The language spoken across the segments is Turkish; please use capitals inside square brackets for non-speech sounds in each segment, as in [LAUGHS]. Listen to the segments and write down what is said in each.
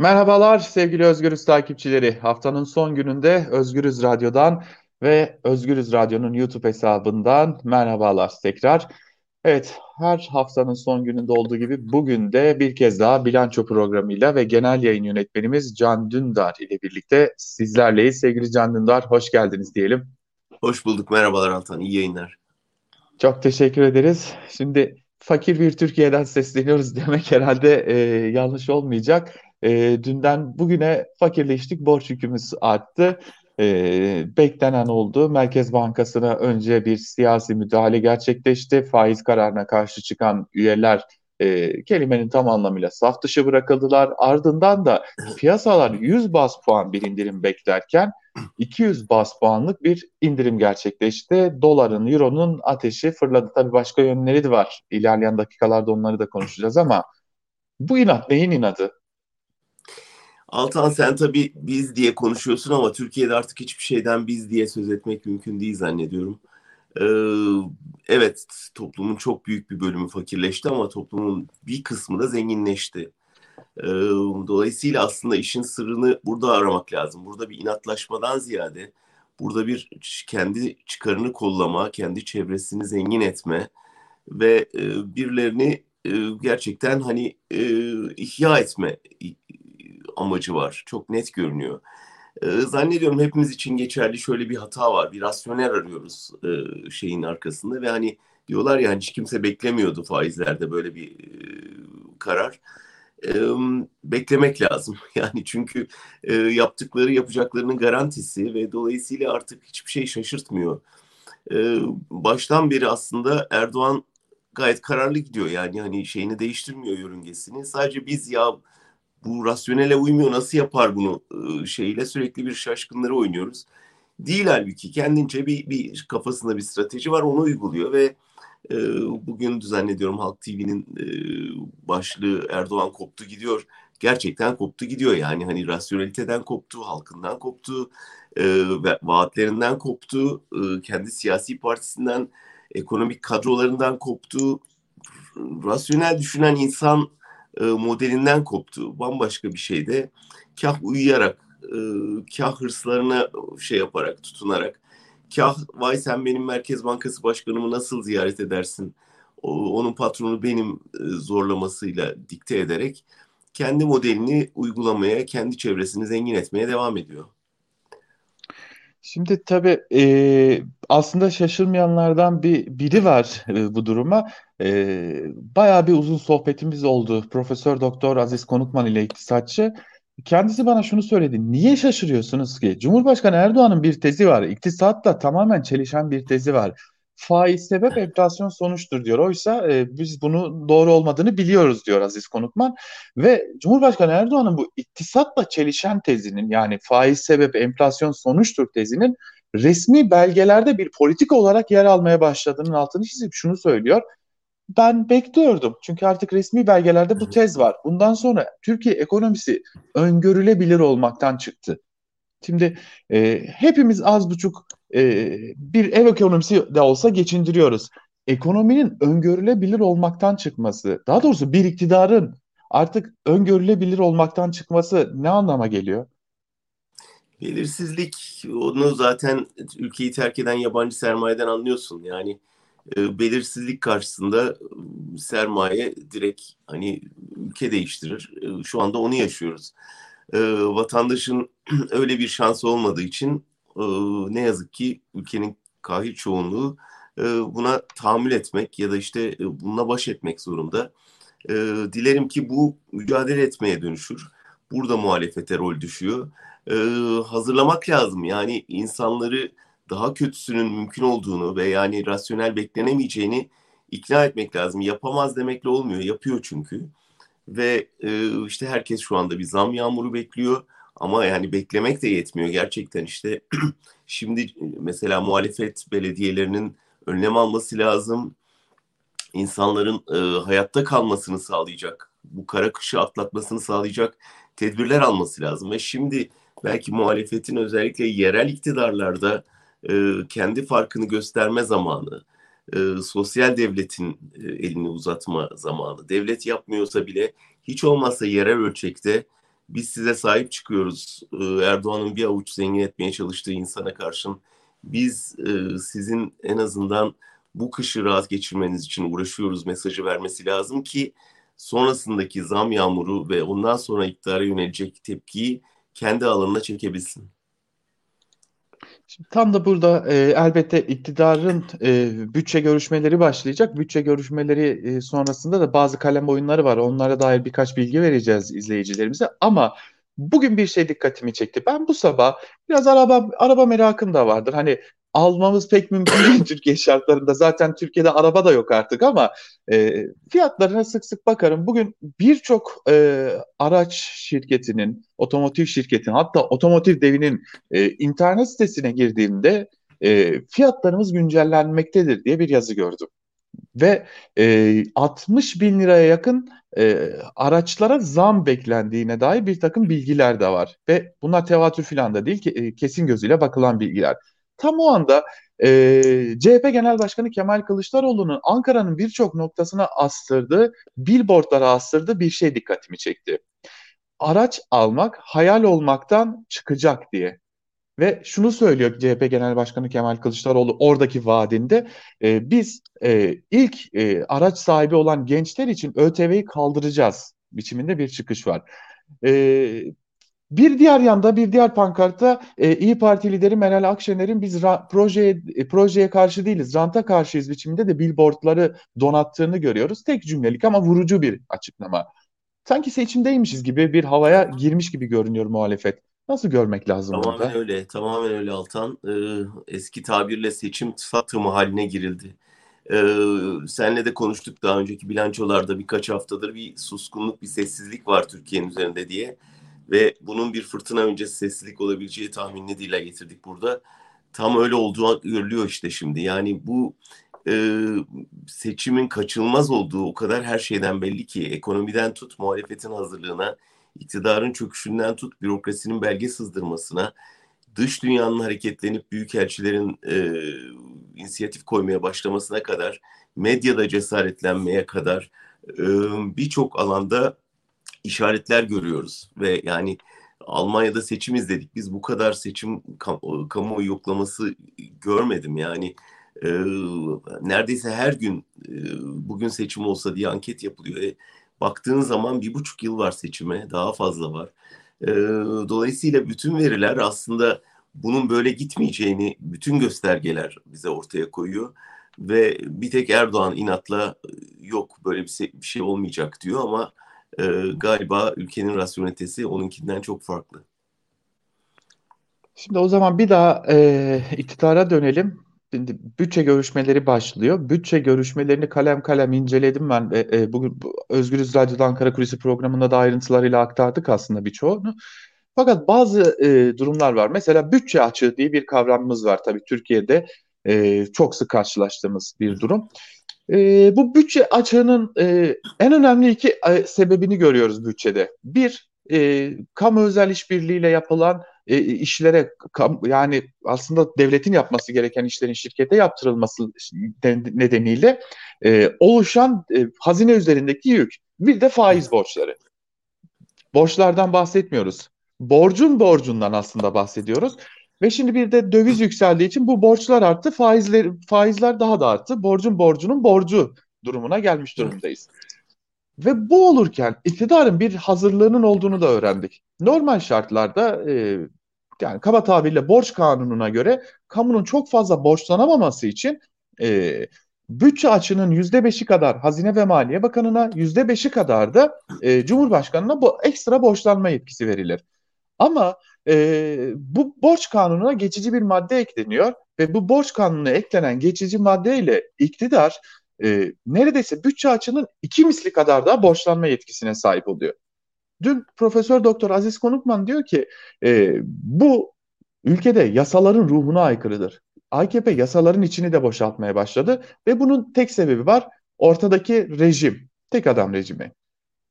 Merhabalar sevgili Özgürüz takipçileri. Haftanın son gününde Özgürüz Radyo'dan ve Özgürüz Radyo'nun YouTube hesabından merhabalar tekrar. Evet, her haftanın son gününde olduğu gibi bugün de bir kez daha bilanço programıyla ve genel yayın yönetmenimiz Can Dündar ile birlikte sizlerleyiz. Sevgili Can Dündar, hoş geldiniz diyelim. Hoş bulduk, merhabalar Altan, iyi yayınlar. Çok teşekkür ederiz. Şimdi fakir bir Türkiye'den [LAUGHS] sesleniyoruz demek herhalde e, yanlış olmayacak. E, dünden bugüne fakirleştik, borç yükümüz arttı. E, beklenen oldu. Merkez Bankası'na önce bir siyasi müdahale gerçekleşti. Faiz kararına karşı çıkan üyeler e, kelimenin tam anlamıyla saf dışı bırakıldılar. Ardından da piyasalar 100 bas puan bir indirim beklerken 200 bas puanlık bir indirim gerçekleşti. Doların, euronun ateşi fırladı. Tabii başka yönleri de var. İlerleyen dakikalarda onları da konuşacağız ama bu inat neyin inadı? Altan sen tabii biz diye konuşuyorsun ama Türkiye'de artık hiçbir şeyden biz diye söz etmek mümkün değil zannediyorum. Ee, evet toplumun çok büyük bir bölümü fakirleşti ama toplumun bir kısmı da zenginleşti. Ee, dolayısıyla aslında işin sırrını burada aramak lazım. Burada bir inatlaşmadan ziyade burada bir kendi çıkarını kollama, kendi çevresini zengin etme ve e, birilerini e, gerçekten hani e, ihya etme amacı var. Çok net görünüyor. Zannediyorum hepimiz için geçerli şöyle bir hata var. Bir rasyonel arıyoruz şeyin arkasında ve hani diyorlar ya hani hiç kimse beklemiyordu faizlerde böyle bir karar. Beklemek lazım. [LAUGHS] Yani çünkü yaptıkları yapacaklarının garantisi ve dolayısıyla artık hiçbir şey şaşırtmıyor. Baştan beri aslında Erdoğan gayet kararlı gidiyor. Yani hani şeyini değiştirmiyor yörüngesini. Sadece biz ya bu rasyonele uymuyor nasıl yapar bunu şeyle sürekli bir şaşkınları oynuyoruz. Değil halbuki kendince bir, bir kafasında bir strateji var onu uyguluyor ve e, bugün zannediyorum Halk TV'nin e, başlığı Erdoğan koptu gidiyor. Gerçekten koptu gidiyor yani hani rasyoneliteden koptu, halkından koptu, e, vaatlerinden koptu, e, kendi siyasi partisinden, ekonomik kadrolarından koptu. Rasyonel düşünen insan e, modelinden koptu. Bambaşka bir şeyde kah uyuyarak, e, kah hırslarına şey yaparak, tutunarak, kah vay sen benim Merkez Bankası Başkanımı nasıl ziyaret edersin, o, onun patronu benim e, zorlamasıyla dikte ederek kendi modelini uygulamaya, kendi çevresini zengin etmeye devam ediyor. Şimdi tabii e, aslında şaşırmayanlardan bir biri var e, bu duruma. E, bayağı bir uzun sohbetimiz oldu. Profesör Doktor Aziz Konukman ile iktisatçı. Kendisi bana şunu söyledi. Niye şaşırıyorsunuz ki? Cumhurbaşkanı Erdoğan'ın bir tezi var. İktisatla tamamen çelişen bir tezi var faiz sebep enflasyon sonuçtur diyor. Oysa e, biz bunu doğru olmadığını biliyoruz diyor Aziz Konukman. Ve Cumhurbaşkanı Erdoğan'ın bu iktisatla çelişen tezinin yani faiz sebep enflasyon sonuçtur tezinin resmi belgelerde bir politik olarak yer almaya başladığının altını çizip şunu söylüyor. Ben bekliyordum. Çünkü artık resmi belgelerde bu tez var. Bundan sonra Türkiye ekonomisi öngörülebilir olmaktan çıktı. Şimdi e, hepimiz az buçuk e, bir ev ekonomisi de olsa geçindiriyoruz. Ekonominin öngörülebilir olmaktan çıkması, daha doğrusu bir iktidarın artık öngörülebilir olmaktan çıkması ne anlama geliyor? Belirsizlik onu zaten ülkeyi terk eden yabancı sermayeden anlıyorsun. Yani e, belirsizlik karşısında sermaye direkt hani ülke değiştirir. E, şu anda onu yaşıyoruz. E, vatandaşın [CLEARS THROAT] öyle bir şansı olmadığı için e, ne yazık ki ülkenin kahir çoğunluğu e, buna tahammül etmek ya da işte e, bununla baş etmek zorunda. E, dilerim ki bu mücadele etmeye dönüşür. Burada muhalefete rol düşüyor. E, hazırlamak lazım. Yani insanları daha kötüsünün mümkün olduğunu ve yani rasyonel beklenemeyeceğini ikna etmek lazım. Yapamaz demekle olmuyor. Yapıyor çünkü. Ve e, işte herkes şu anda bir zam yağmuru bekliyor. Ama yani beklemek de yetmiyor gerçekten işte [CLEARS THROAT] şimdi mesela muhalefet belediyelerinin önlem alması lazım. İnsanların e, hayatta kalmasını sağlayacak, bu kara kışı atlatmasını sağlayacak tedbirler alması lazım. Ve şimdi belki muhalefetin özellikle yerel iktidarlarda e, kendi farkını gösterme zamanı, e, sosyal devletin e, elini uzatma zamanı. Devlet yapmıyorsa bile hiç olmazsa yerel ölçekte biz size sahip çıkıyoruz. Ee, Erdoğan'ın bir avuç zengin etmeye çalıştığı insana karşın biz e, sizin en azından bu kışı rahat geçirmeniz için uğraşıyoruz mesajı vermesi lazım ki sonrasındaki zam yağmuru ve ondan sonra iktidara yönelecek tepkiyi kendi alanına çekebilsin. Şimdi tam da burada e, elbette iktidarın e, bütçe görüşmeleri başlayacak. Bütçe görüşmeleri e, sonrasında da bazı kalem oyunları var. Onlara dair birkaç bilgi vereceğiz izleyicilerimize. Ama bugün bir şey dikkatimi çekti. Ben bu sabah biraz araba araba merakım da vardır. Hani almamız pek mümkün değil [COUGHS] Türkiye şartlarında. Zaten Türkiye'de araba da yok artık ama e, fiyatlarına sık sık bakarım. Bugün birçok e, araç şirketinin, otomotiv şirketinin hatta otomotiv devinin e, internet sitesine girdiğimde e, fiyatlarımız güncellenmektedir diye bir yazı gördüm. Ve e, 60 bin liraya yakın e, araçlara zam beklendiğine dair bir takım bilgiler de var. Ve bunlar tevatür falan da değil ki e, kesin gözüyle bakılan bilgiler. Tam o anda e, CHP Genel Başkanı Kemal Kılıçdaroğlu'nun Ankara'nın birçok noktasına astırdığı, billboardlara astırdığı bir şey dikkatimi çekti. Araç almak hayal olmaktan çıkacak diye. Ve şunu söylüyor CHP Genel Başkanı Kemal Kılıçdaroğlu oradaki vaadinde e, biz e, ilk e, araç sahibi olan gençler için ÖTV'yi kaldıracağız biçiminde bir çıkış var. E, bir diğer yanda bir diğer pankartta e, İyi Parti lideri Meral Akşener'in biz projeye e, projeye karşı değiliz, ranta karşıyız biçiminde de billboardları donattığını görüyoruz. Tek cümlelik ama vurucu bir açıklama. Sanki seçimdeymişiz gibi bir havaya girmiş gibi görünüyor muhalefet. Nasıl görmek lazım Tamamen burada? öyle, tamamen öyle Altan. Ee, eski tabirle seçim satımı haline girildi. Ee, senle de konuştuk daha önceki bilançolarda birkaç haftadır bir suskunluk, bir sessizlik var Türkiye'nin üzerinde diye ve bunun bir fırtına öncesi sessizlik olabileceği tahminini dile getirdik burada. Tam öyle olduğu görülüyor işte şimdi. Yani bu e, seçimin kaçılmaz olduğu o kadar her şeyden belli ki ekonomiden tut muhalefetin hazırlığına, iktidarın çöküşünden tut bürokrasinin belge sızdırmasına, dış dünyanın hareketlenip büyükelçilerin e, inisiyatif koymaya başlamasına kadar, medyada cesaretlenmeye kadar e, birçok alanda işaretler görüyoruz ve yani Almanya'da seçim izledik. Biz bu kadar seçim kam kamuoyu yoklaması görmedim. Yani e, neredeyse her gün e, bugün seçim olsa diye anket yapılıyor. E, baktığın zaman bir buçuk yıl var seçime, daha fazla var. E, dolayısıyla bütün veriler aslında bunun böyle gitmeyeceğini bütün göstergeler bize ortaya koyuyor. Ve bir tek Erdoğan inatla yok böyle bir şey olmayacak diyor ama e, galiba ülkenin rasyonetesi onunkinden çok farklı. Şimdi o zaman bir daha e, iktidara dönelim. Şimdi bütçe görüşmeleri başlıyor. Bütçe görüşmelerini kalem kalem inceledim ben. E, e, bugün Özgürüz Radyo'da Ankara Kulisi programında da ayrıntılarıyla aktardık aslında birçoğunu. Fakat bazı e, durumlar var. Mesela bütçe açığı diye bir kavramımız var tabii Türkiye'de. E, çok sık karşılaştığımız bir durum. E, bu bütçe açığının e, en önemli iki e, sebebini görüyoruz bütçede. Bir, e, kamu özel işbirliğiyle yapılan e, işlere kam, yani aslında devletin yapması gereken işlerin şirkete yaptırılması nedeniyle e, oluşan e, hazine üzerindeki yük. Bir de faiz borçları. Borçlardan bahsetmiyoruz. Borcun borcundan aslında bahsediyoruz. Ve şimdi bir de döviz yükseldiği için bu borçlar arttı, faizler faizler daha da arttı. Borcun borcunun borcu durumuna gelmiş durumdayız. Ve bu olurken iktidarın bir hazırlığının olduğunu da öğrendik. Normal şartlarda e, yani kaba tabirle borç kanununa göre kamunun çok fazla borçlanamaması için e, bütçe açının yüzde beşi kadar Hazine ve Maliye Bakanı'na yüzde beşi kadar da e, Cumhurbaşkanı'na bu ekstra borçlanma yetkisi verilir. Ama e, bu borç kanununa geçici bir madde ekleniyor ve bu borç kanununa eklenen geçici maddeyle iktidar e, neredeyse bütçe açının iki misli kadar daha borçlanma yetkisine sahip oluyor. Dün Profesör Doktor Aziz Konukman diyor ki e, bu ülkede yasaların ruhuna aykırıdır. AKP yasaların içini de boşaltmaya başladı ve bunun tek sebebi var ortadaki rejim, tek adam rejimi.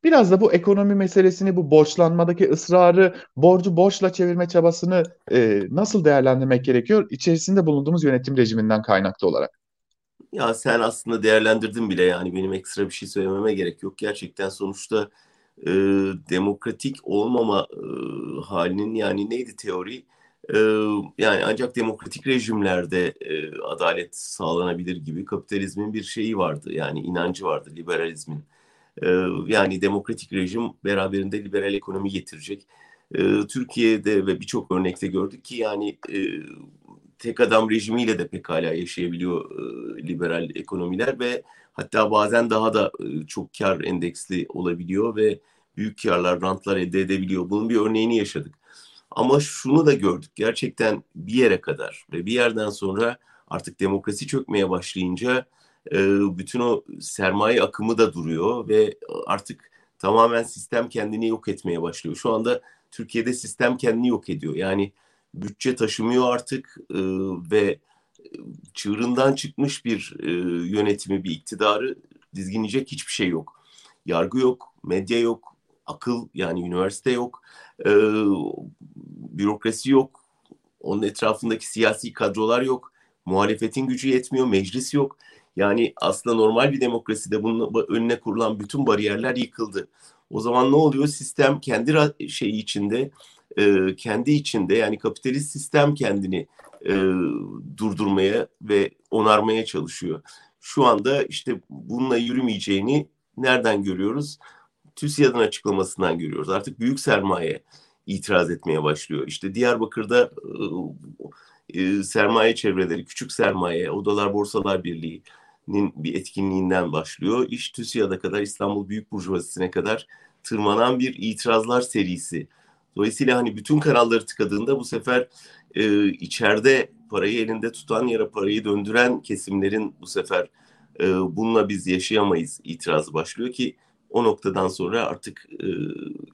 Biraz da bu ekonomi meselesini, bu borçlanmadaki ısrarı, borcu borçla çevirme çabasını e, nasıl değerlendirmek gerekiyor? İçerisinde bulunduğumuz yönetim rejiminden kaynaklı olarak. Ya sen aslında değerlendirdin bile yani benim ekstra bir şey söylememe gerek yok. Gerçekten sonuçta e, demokratik olmama e, halinin yani neydi teori? E, yani ancak demokratik rejimlerde e, adalet sağlanabilir gibi kapitalizmin bir şeyi vardı. Yani inancı vardı liberalizmin. Yani demokratik rejim beraberinde liberal ekonomi getirecek. Türkiye'de ve birçok örnekte gördük ki yani tek adam rejimiyle de pekala yaşayabiliyor liberal ekonomiler ve hatta bazen daha da çok kar endeksli olabiliyor ve büyük karlar, rantlar elde edebiliyor. Bunun bir örneğini yaşadık. Ama şunu da gördük. Gerçekten bir yere kadar ve bir yerden sonra artık demokrasi çökmeye başlayınca e, bütün o sermaye akımı da duruyor ve artık tamamen sistem kendini yok etmeye başlıyor. Şu anda Türkiye'de sistem kendini yok ediyor. Yani bütçe taşımıyor artık e, ve çığırından çıkmış bir e, yönetimi, bir iktidarı dizginleyecek hiçbir şey yok. Yargı yok, medya yok, akıl yani üniversite yok, e, bürokrasi yok, onun etrafındaki siyasi kadrolar yok, muhalefetin gücü yetmiyor, meclis yok. Yani aslında normal bir demokraside bunun önüne kurulan bütün bariyerler yıkıldı. O zaman ne oluyor? Sistem kendi şeyi içinde, e, kendi içinde yani kapitalist sistem kendini e, durdurmaya ve onarmaya çalışıyor. Şu anda işte bununla yürümeyeceğini nereden görüyoruz? TÜSİAD'ın açıklamasından görüyoruz. Artık büyük sermaye itiraz etmeye başlıyor. İşte Diyarbakır'da e, sermaye çevreleri, küçük sermaye, Odalar Borsalar Birliği'nin bir etkinliğinden başlıyor. İş TÜSİAD'a kadar, İstanbul Büyük Burjuvazisi'ne kadar tırmanan bir itirazlar serisi. Dolayısıyla hani bütün kanalları tıkadığında bu sefer e, içeride parayı elinde tutan yara parayı döndüren kesimlerin bu sefer e, bununla biz yaşayamayız itirazı başlıyor ki o noktadan sonra artık e,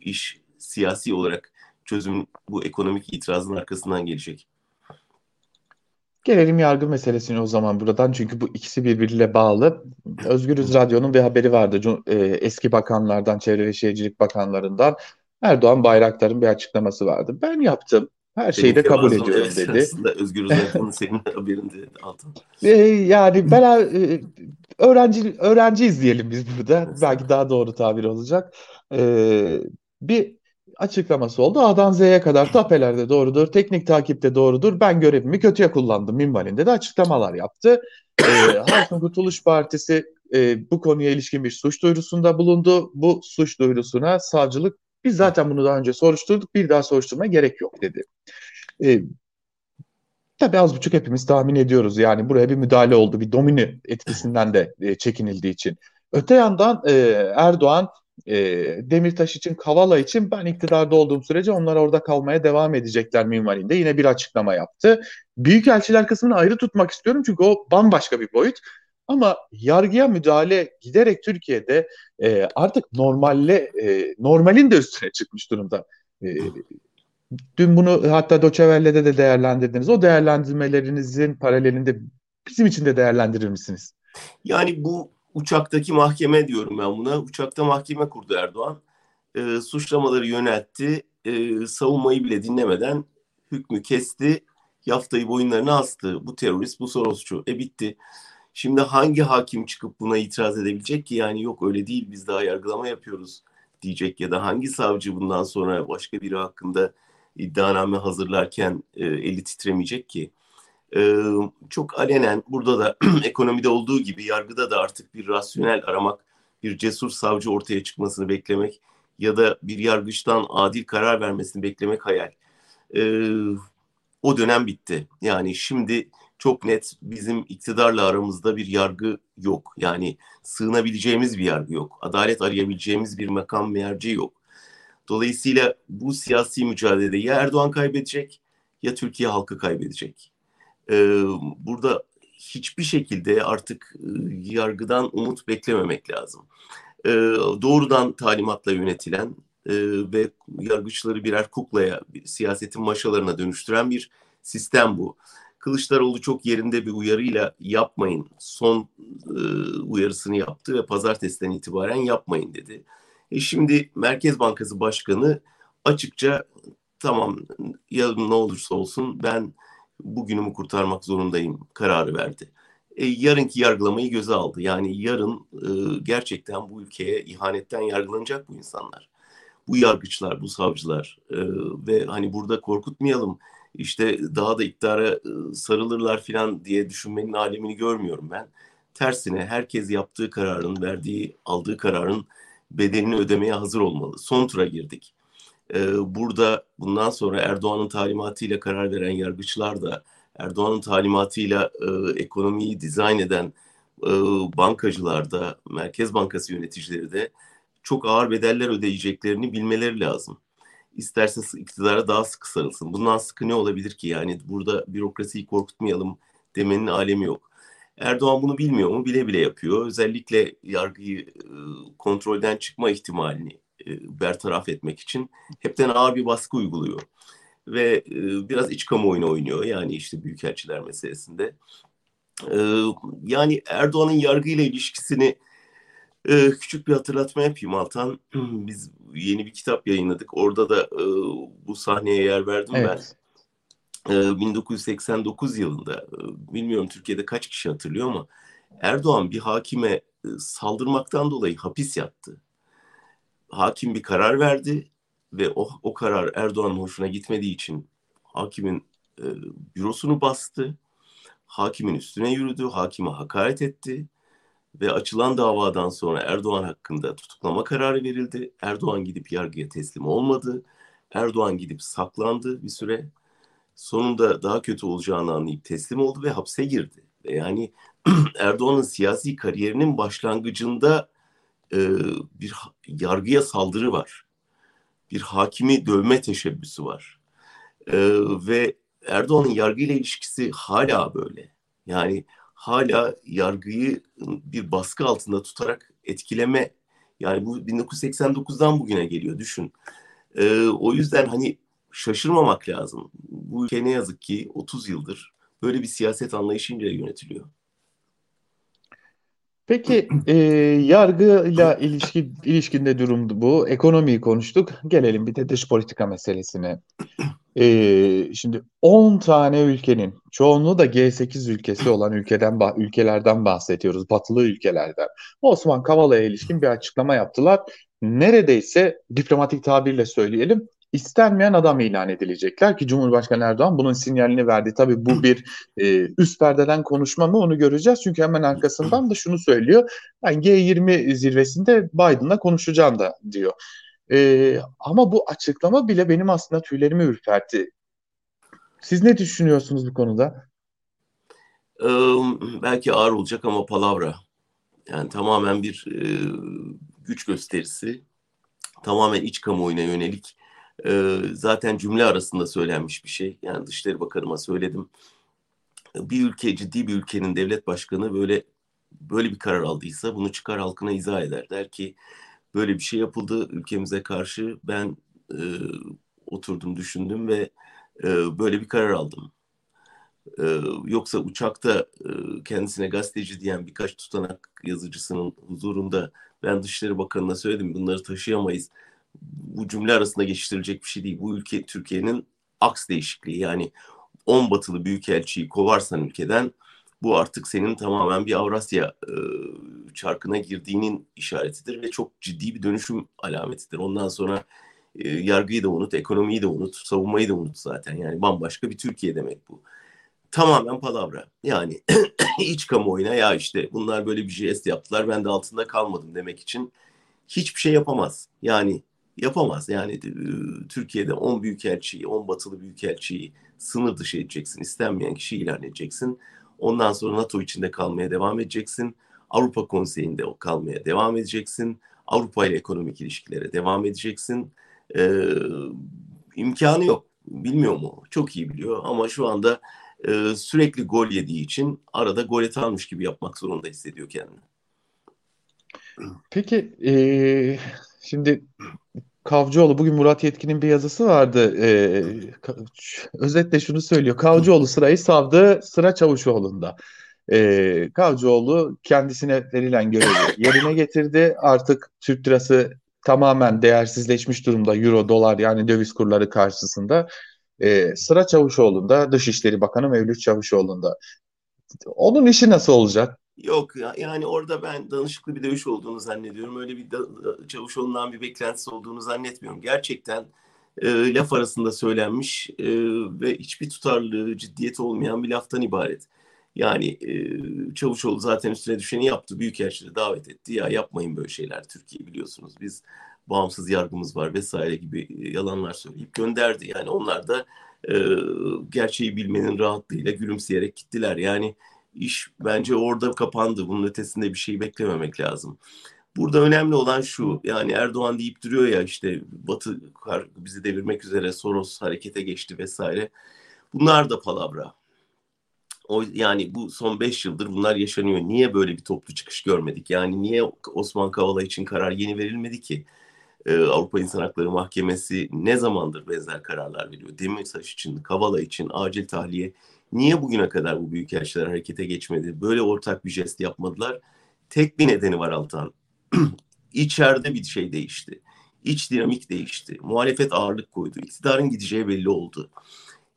iş siyasi olarak çözüm bu ekonomik itirazın arkasından gelecek. Gelelim yargı meselesine o zaman buradan çünkü bu ikisi birbiriyle bağlı. Özgürüz Radyo'nun bir haberi vardı e, eski bakanlardan, Çevre ve Şehircilik Bakanlarından Erdoğan Bayraktar'ın bir açıklaması vardı. Ben yaptım, her şeyi de kabul ediyorum evet, dedi. Aslında Özgürüz Radyo'nun senin [LAUGHS] haberinde Altan. E, yani ben e, öğrenci öğrenci izleyelim biz burada. Belki daha doğru tabir olacak. E, bir açıklaması oldu. A'dan Z'ye kadar tapelerde doğrudur, teknik takipte doğrudur. Ben görevimi kötüye kullandım minvalinde de açıklamalar yaptı. Ee, [COUGHS] Halkın Kurtuluş Partisi e, bu konuya ilişkin bir suç duyurusunda bulundu. Bu suç duyurusuna savcılık biz zaten bunu daha önce soruşturduk bir daha soruşturmaya gerek yok dedi. Ee, tabii az buçuk hepimiz tahmin ediyoruz yani buraya bir müdahale oldu bir domini etkisinden de e, çekinildiği için. Öte yandan e, Erdoğan e, Demirtaş için, Kavala için ben iktidarda olduğum sürece onlar orada kalmaya devam edecekler minvalinde yine bir açıklama yaptı. Büyükelçiler kısmını ayrı tutmak istiyorum çünkü o bambaşka bir boyut. Ama yargıya müdahale giderek Türkiye'de e, artık normalle e, normalin de üstüne çıkmış durumda. E, dün bunu hatta Doçevelle'de de değerlendirdiniz. O değerlendirmelerinizin paralelinde bizim için de değerlendirir misiniz? Yani bu uçaktaki mahkeme diyorum ben buna. Uçakta mahkeme kurdu Erdoğan. E, suçlamaları yöneltti. E, savunmayı bile dinlemeden hükmü kesti. Yaftayı boyunlarına astı. Bu terörist, bu Sorosçu. E bitti. Şimdi hangi hakim çıkıp buna itiraz edebilecek ki? Yani yok öyle değil biz daha yargılama yapıyoruz diyecek ya da hangi savcı bundan sonra başka biri hakkında iddianame hazırlarken e, eli titremeyecek ki? E, çok alenen burada da [CLEARS THROAT] ekonomide olduğu gibi yargıda da artık bir rasyonel aramak, bir cesur savcı ortaya çıkmasını beklemek ya da bir yargıçtan adil karar vermesini beklemek hayal. E, o dönem bitti. Yani şimdi çok net bizim iktidarla aramızda bir yargı yok. Yani sığınabileceğimiz bir yargı yok. Adalet arayabileceğimiz bir makam merci yok. Dolayısıyla bu siyasi mücadelede ya Erdoğan kaybedecek ya Türkiye halkı kaybedecek e, burada hiçbir şekilde artık e, yargıdan umut beklememek lazım. E, doğrudan talimatla yönetilen e, ve yargıçları birer kuklaya, bir, siyasetin maşalarına dönüştüren bir sistem bu. Kılıçdaroğlu çok yerinde bir uyarıyla yapmayın. Son e, uyarısını yaptı ve pazartesiden itibaren yapmayın dedi. E şimdi Merkez Bankası Başkanı açıkça tamam ya ne olursa olsun ben bugünümü kurtarmak zorundayım kararı verdi. E, yarınki yargılamayı göze aldı. Yani yarın e, gerçekten bu ülkeye ihanetten yargılanacak bu insanlar. bu yargıçlar, bu savcılar e, ve hani burada korkutmayalım işte daha da iktidara e, sarılırlar falan diye düşünmenin alemini görmüyorum ben. Tersine herkes yaptığı kararın, verdiği, aldığı kararın bedelini ödemeye hazır olmalı. Son tura girdik. Ee, burada bundan sonra Erdoğan'ın talimatıyla karar veren yargıçlar da Erdoğan'ın talimatıyla e, ekonomiyi dizayn eden e, bankacılar da, Merkez Bankası yöneticileri de çok ağır bedeller ödeyeceklerini bilmeleri lazım. İsterse iktidara daha sıkı sarılsın. Bundan sıkı ne olabilir ki? Yani burada bürokrasiyi korkutmayalım demenin alemi yok. Erdoğan bunu bilmiyor mu? Bile bile yapıyor. Özellikle yargıyı e, kontrolden çıkma ihtimalini e, bertaraf etmek için hepten ağır bir baskı uyguluyor. Ve e, biraz iç kamuoyuna oynuyor. Yani işte büyükelçiler meselesinde. Yani Erdoğan'ın yargıyla ilişkisini küçük bir hatırlatma yapayım Altan. [CLEARS THROAT] Biz yeni bir kitap yayınladık. Orada da bu sahneye yer verdim evet. ben. 1989 yılında bilmiyorum Türkiye'de kaç kişi hatırlıyor ama Erdoğan bir hakime saldırmaktan dolayı hapis yattı. Hakim bir karar verdi ve o, o karar Erdoğan'ın hoşuna gitmediği için hakimin e, bürosunu bastı. Hakimin üstüne yürüdü, hakime hakaret etti ve açılan davadan sonra Erdoğan hakkında tutuklama kararı verildi. Erdoğan gidip yargıya teslim olmadı. Erdoğan gidip saklandı bir süre sonunda daha kötü olacağını anlayıp teslim oldu ve hapse girdi. Yani [CLEARS THROAT] Erdoğan'ın siyasi kariyerinin başlangıcında e, bir yargıya saldırı var. Bir hakimi dövme teşebbüsü var. E, ve Erdoğan'ın yargıyla ilişkisi hala böyle. Yani hala yargıyı bir baskı altında tutarak etkileme yani bu 1989'dan bugüne geliyor düşün. E, o yüzden hani şaşırmamak lazım. Bu ülke ne yazık ki 30 yıldır böyle bir siyaset anlayışıyla yönetiliyor. Peki e, yargıyla ilişki ilişkinde durum bu. Ekonomiyi konuştuk. Gelelim bir de dış politika meselesine. E, şimdi 10 tane ülkenin, çoğunluğu da G8 ülkesi olan ülkeden ülkelerden bahsediyoruz. Batılı ülkelerden. Osman Kavala'ya ilişkin bir açıklama yaptılar. Neredeyse diplomatik tabirle söyleyelim istenmeyen adam ilan edilecekler ki Cumhurbaşkanı Erdoğan bunun sinyalini verdi. Tabii bu bir e, üst perdeden konuşma mı onu göreceğiz. Çünkü hemen arkasından da şunu söylüyor. Ben G20 zirvesinde Biden'la konuşacağım da diyor. E, ama bu açıklama bile benim aslında tüylerimi ürpertti. Siz ne düşünüyorsunuz bu konuda? Ee, belki ağır olacak ama palavra. Yani tamamen bir e, güç gösterisi. Tamamen iç kamuoyuna yönelik e, zaten cümle arasında söylenmiş bir şey. Yani Dışişleri Bakanıma söyledim. Bir ülke ciddi bir ülkenin devlet başkanı böyle böyle bir karar aldıysa bunu çıkar halkına izah eder. Der ki böyle bir şey yapıldı ülkemize karşı ben e, oturdum düşündüm ve e, böyle bir karar aldım. Ee, yoksa uçakta e, kendisine gazeteci diyen birkaç tutanak yazıcısının huzurunda ben Dışişleri Bakanı'na söyledim bunları taşıyamayız bu cümle arasında geçiştirilecek bir şey değil. Bu ülke Türkiye'nin aks değişikliği yani 10 batılı büyükelçiyi kovarsan ülkeden bu artık senin tamamen bir Avrasya e, çarkına girdiğinin işaretidir ve çok ciddi bir dönüşüm alametidir. Ondan sonra e, yargıyı da unut, ekonomiyi de unut, savunmayı da unut zaten. Yani bambaşka bir Türkiye demek bu. Tamamen palavra. Yani [CLEARS THROAT] iç kamuoyuna ya işte bunlar böyle bir jest yaptılar ben de altında kalmadım demek için hiçbir şey yapamaz. Yani yapamaz. Yani Türkiye'de 10 büyükelçiyi, 10 batılı büyükelçiyi sınır dışı edeceksin. İstenmeyen kişi ilan edeceksin. Ondan sonra NATO içinde kalmaya devam edeceksin. Avrupa Konseyi'nde kalmaya devam edeceksin. Avrupa ile ekonomik ilişkilere devam edeceksin. Ee, imkanı yok. Bilmiyor mu? Çok iyi biliyor ama şu anda e, sürekli gol yediği için arada gol almış gibi yapmak zorunda hissediyor kendini. Peki e, şimdi Kavcıoğlu bugün Murat Yetkin'in bir yazısı vardı. Ee, özetle şunu söylüyor. Kavcıoğlu sırayı savdı, sıra Çavuşoğlu'nda. Ee, Kavcıoğlu kendisine verilen görevi yerine getirdi. Artık Türk lirası tamamen değersizleşmiş durumda. Euro, dolar yani döviz kurları karşısında. Ee, sıra Çavuşoğlu'nda, Dışişleri Bakanı Mevlüt Çavuşoğlu'nda. Onun işi nasıl olacak? Yok ya, yani orada ben danışıklı bir dövüş olduğunu zannediyorum. Öyle bir da, Çavuşoğlu'ndan bir beklentisi olduğunu zannetmiyorum. Gerçekten e, laf arasında söylenmiş e, ve hiçbir tutarlı, ciddiyeti olmayan bir laftan ibaret. Yani e, Çavuşoğlu zaten üstüne düşeni yaptı. Büyükelçileri davet etti. Ya yapmayın böyle şeyler Türkiye biliyorsunuz. Biz bağımsız yargımız var vesaire gibi yalanlar söyleyip gönderdi. Yani onlar da e, gerçeği bilmenin rahatlığıyla gülümseyerek gittiler. Yani iş bence orada kapandı. Bunun ötesinde bir şey beklememek lazım. Burada önemli olan şu yani Erdoğan deyip duruyor ya işte Batı bizi devirmek üzere Soros harekete geçti vesaire. Bunlar da palavra. O yani bu son beş yıldır bunlar yaşanıyor. Niye böyle bir toplu çıkış görmedik? Yani niye Osman Kavala için karar yeni verilmedi ki? Ee, Avrupa İnsan Hakları Mahkemesi ne zamandır benzer kararlar veriyor? Demirtaş için, Kavala için acil tahliye. Niye bugüne kadar bu büyükelçiler harekete geçmedi? Böyle ortak bir jest yapmadılar. Tek bir nedeni var Altan. [CLEARS THROAT] İçeride bir şey değişti. İç dinamik değişti. Muhalefet ağırlık koydu. İktidarın gideceği belli oldu.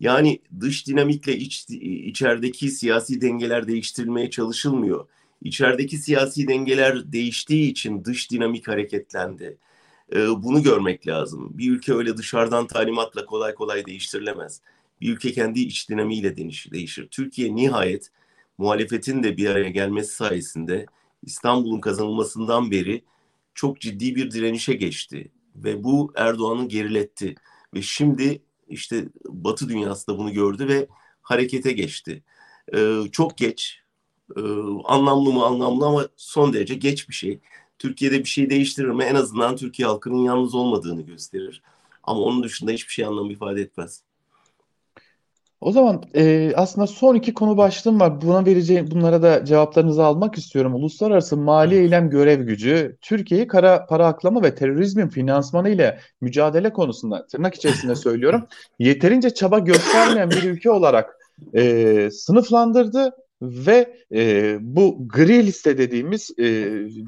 Yani dış dinamikle iç, içerideki siyasi dengeler değiştirilmeye çalışılmıyor. İçerideki siyasi dengeler değiştiği için dış dinamik hareketlendi. Ee, bunu görmek lazım. Bir ülke öyle dışarıdan talimatla kolay kolay değiştirilemez. Bir ülke kendi iç dinamiğiyle değişir. Türkiye nihayet muhalefetin de bir araya gelmesi sayesinde İstanbul'un kazanılmasından beri çok ciddi bir direnişe geçti. Ve bu Erdoğan'ı geriletti. Ve şimdi işte Batı dünyası da bunu gördü ve harekete geçti. Ee, çok geç, ee, anlamlı mı anlamlı ama son derece geç bir şey. Türkiye'de bir şey değiştirir mi? En azından Türkiye halkının yalnız olmadığını gösterir. Ama onun dışında hiçbir şey anlam ifade etmez. O zaman e, aslında son iki konu başlığım var. Buna vereceğim, bunlara da cevaplarınızı almak istiyorum. Uluslararası mali eylem görev gücü, Türkiye'yi kara para aklama ve terörizmin finansmanı ile mücadele konusunda tırnak içerisinde söylüyorum. [LAUGHS] Yeterince çaba göstermeyen bir ülke olarak e, sınıflandırdı ve e, bu gri liste dediğimiz e,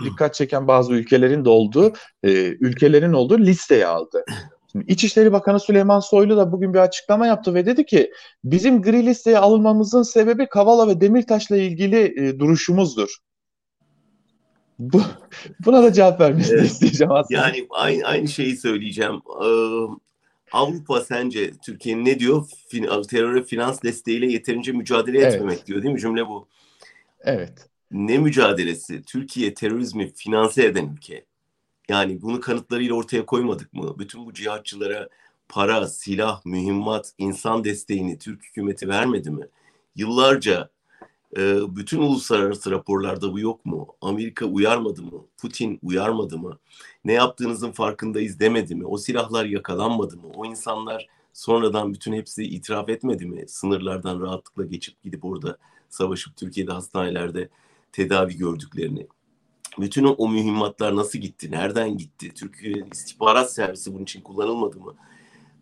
dikkat çeken bazı ülkelerin de olduğu e, ülkelerin olduğu listeye aldı. Şimdi İçişleri Bakanı Süleyman Soylu da bugün bir açıklama yaptı ve dedi ki bizim gri listeye alınmamızın sebebi Kavala ve Demirtaş'la ilgili e, duruşumuzdur. Bu, [LAUGHS] buna da cevap vermesini evet. isteyeceğim aslında. Yani aynı, aynı şeyi söyleyeceğim. Ee, Avrupa sence Türkiye'nin ne diyor? Fin, teröre finans desteğiyle yeterince mücadele etmemek evet. diyor değil mi? Cümle bu. Evet. Ne mücadelesi? Türkiye terörizmi finanse eden ülke. Yani bunu kanıtlarıyla ortaya koymadık mı? Bütün bu cihatçılara para, silah, mühimmat, insan desteğini Türk hükümeti vermedi mi? Yıllarca e, bütün uluslararası raporlarda bu yok mu? Amerika uyarmadı mı? Putin uyarmadı mı? Ne yaptığınızın farkındayız demedi mi? O silahlar yakalanmadı mı? O insanlar sonradan bütün hepsi itiraf etmedi mi? Sınırlardan rahatlıkla geçip gidip orada savaşıp Türkiye'de hastanelerde tedavi gördüklerini. Bütün o, mühimmatlar nasıl gitti? Nereden gitti? Türkiye istihbarat servisi bunun için kullanılmadı mı?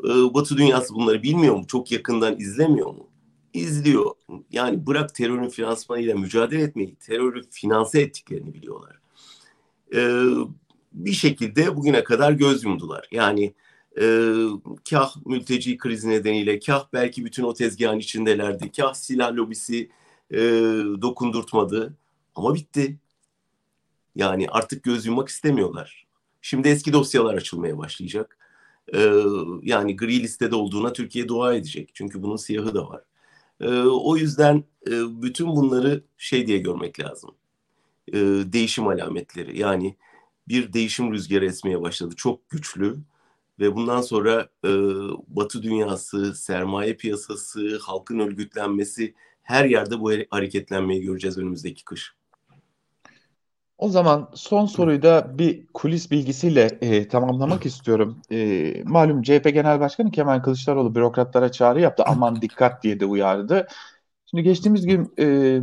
Ee, Batı dünyası bunları bilmiyor mu? Çok yakından izlemiyor mu? İzliyor. Yani bırak terörün finansmanıyla mücadele etmeyi, terörü finanse ettiklerini biliyorlar. Ee, bir şekilde bugüne kadar göz yumdular. Yani e, kah mülteci krizi nedeniyle, kah belki bütün o tezgahın içindelerdi, kah silah lobisi e, dokundurtmadı. Ama bitti. Yani artık göz yummak istemiyorlar. Şimdi eski dosyalar açılmaya başlayacak. Ee, yani gri listede olduğuna Türkiye dua edecek. Çünkü bunun siyahı da var. Ee, o yüzden e, bütün bunları şey diye görmek lazım. Ee, değişim alametleri. Yani bir değişim rüzgarı esmeye başladı. Çok güçlü. Ve bundan sonra e, Batı dünyası, sermaye piyasası, halkın örgütlenmesi her yerde bu hareketlenmeyi göreceğiz önümüzdeki kış. O zaman son soruyu da bir kulis bilgisiyle e, tamamlamak istiyorum. E, malum CHP Genel Başkanı Kemal Kılıçdaroğlu bürokratlara çağrı yaptı. Aman dikkat diye de uyardı. Şimdi geçtiğimiz gün e,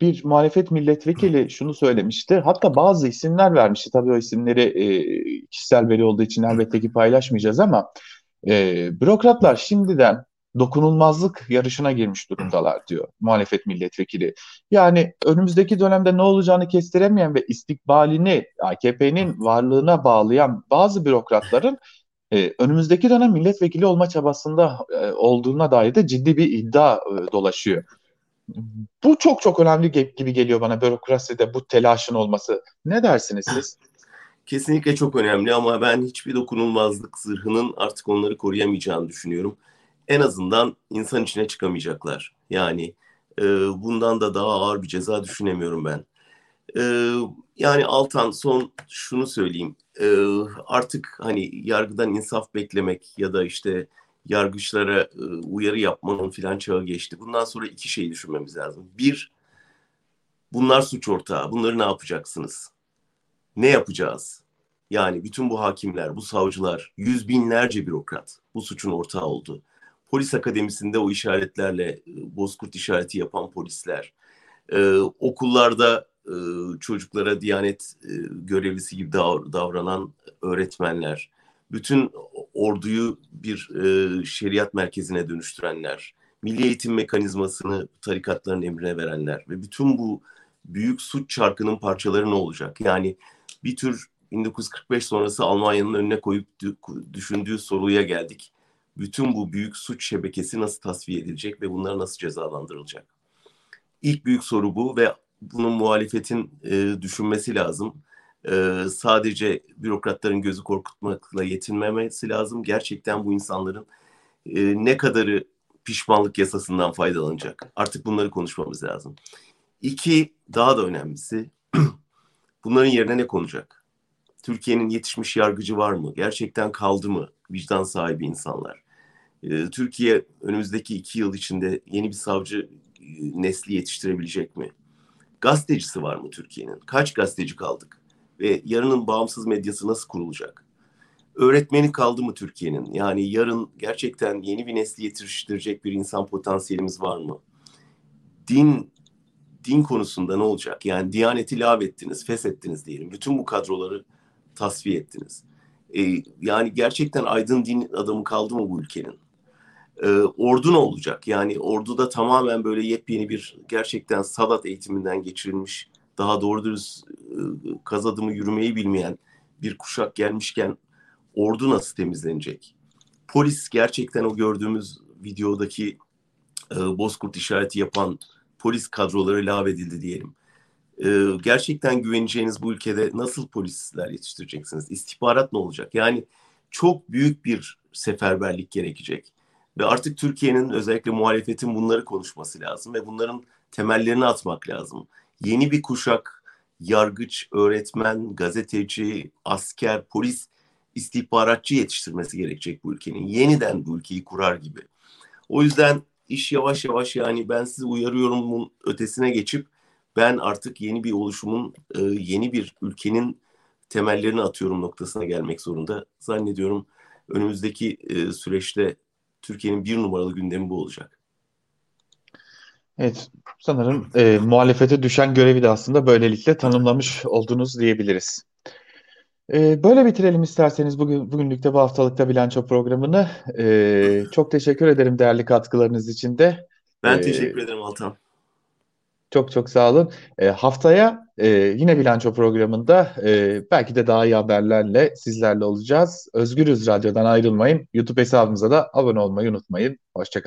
bir muhalefet milletvekili şunu söylemişti. Hatta bazı isimler vermişti. Tabii o isimleri e, kişisel veri olduğu için elbette ki paylaşmayacağız ama e, bürokratlar şimdiden dokunulmazlık yarışına girmiş durumdalar diyor muhalefet milletvekili. Yani önümüzdeki dönemde ne olacağını kestiremeyen ve istikbalini AKP'nin varlığına bağlayan bazı bürokratların e, önümüzdeki dönem milletvekili olma çabasında e, olduğuna dair de ciddi bir iddia e, dolaşıyor. Bu çok çok önemli gibi geliyor bana bürokraside bu telaşın olması. Ne dersiniz siz? Kesinlikle çok önemli ama ben hiçbir dokunulmazlık zırhının artık onları koruyamayacağını düşünüyorum. En azından insan içine çıkamayacaklar. Yani e, bundan da daha ağır bir ceza düşünemiyorum ben. E, yani Altan son şunu söyleyeyim. E, artık hani yargıdan insaf beklemek ya da işte yargıçlara e, uyarı yapmanın filan çağı geçti. Bundan sonra iki şey düşünmemiz lazım. Bir, bunlar suç ortağı. Bunları ne yapacaksınız? Ne yapacağız? Yani bütün bu hakimler, bu savcılar, yüz binlerce bürokrat bu suçun ortağı oldu. Polis akademisinde o işaretlerle bozkurt işareti yapan polisler, e, okullarda e, çocuklara diyanet e, görevlisi gibi dav- davranan öğretmenler, bütün orduyu bir e, şeriat merkezine dönüştürenler, milli eğitim mekanizmasını tarikatların emrine verenler ve bütün bu büyük suç çarkının parçaları ne olacak? Yani bir tür 1945 sonrası Almanya'nın önüne koyup düşündüğü soruya geldik. Bütün bu büyük suç şebekesi nasıl tasfiye edilecek ve bunlar nasıl cezalandırılacak? İlk büyük soru bu ve bunun muhalefetin e, düşünmesi lazım. E, sadece bürokratların gözü korkutmakla yetinmemesi lazım. Gerçekten bu insanların e, ne kadarı pişmanlık yasasından faydalanacak? Artık bunları konuşmamız lazım. İki, daha da önemlisi [CLEARS THROAT] bunların yerine ne konacak? Türkiye'nin yetişmiş yargıcı var mı? Gerçekten kaldı mı vicdan sahibi insanlar? Ee, Türkiye önümüzdeki iki yıl içinde yeni bir savcı e, nesli yetiştirebilecek mi? Gazetecisi var mı Türkiye'nin? Kaç gazeteci kaldık? Ve yarının bağımsız medyası nasıl kurulacak? Öğretmeni kaldı mı Türkiye'nin? Yani yarın gerçekten yeni bir nesli yetiştirecek bir insan potansiyelimiz var mı? Din din konusunda ne olacak? Yani Diyaneti lağvettiniz, feshettiniz diyelim. Bütün bu kadroları tasfiye ettiniz. E, yani gerçekten aydın din adamı kaldı mı bu ülkenin? E, ordu ne olacak? Yani orduda tamamen böyle yepyeni bir gerçekten Sadat eğitiminden geçirilmiş, daha doğru dürüst e, kaz adımı yürümeyi bilmeyen bir kuşak gelmişken ordu nasıl temizlenecek? Polis gerçekten o gördüğümüz videodaki e, bozkurt işareti yapan polis kadroları lağvedildi diyelim e, gerçekten güveneceğiniz bu ülkede nasıl polisler yetiştireceksiniz? İstihbarat ne olacak? Yani çok büyük bir seferberlik gerekecek. Ve artık Türkiye'nin özellikle muhalefetin bunları konuşması lazım ve bunların temellerini atmak lazım. Yeni bir kuşak yargıç, öğretmen, gazeteci, asker, polis, istihbaratçı yetiştirmesi gerekecek bu ülkenin. Yeniden bu ülkeyi kurar gibi. O yüzden iş yavaş yavaş yani ben sizi uyarıyorum bunun ötesine geçip ben artık yeni bir oluşumun, e, yeni bir ülkenin temellerini atıyorum noktasına gelmek zorunda. Zannediyorum önümüzdeki e, süreçte Türkiye'nin bir numaralı gündemi bu olacak. Evet, sanırım e, muhalefete düşen görevi de aslında böylelikle tanımlamış oldunuz diyebiliriz. E, böyle bitirelim isterseniz bugün bugünlükte bu haftalıkta bilanço programını. E, çok teşekkür ederim değerli katkılarınız için de. Ben e, teşekkür ederim Altan. Çok çok sağ olun. E, haftaya e, yine bilanço programında e, belki de daha iyi haberlerle sizlerle olacağız. Özgürüz Radyo'dan ayrılmayın. YouTube hesabımıza da abone olmayı unutmayın. Hoşçakalın.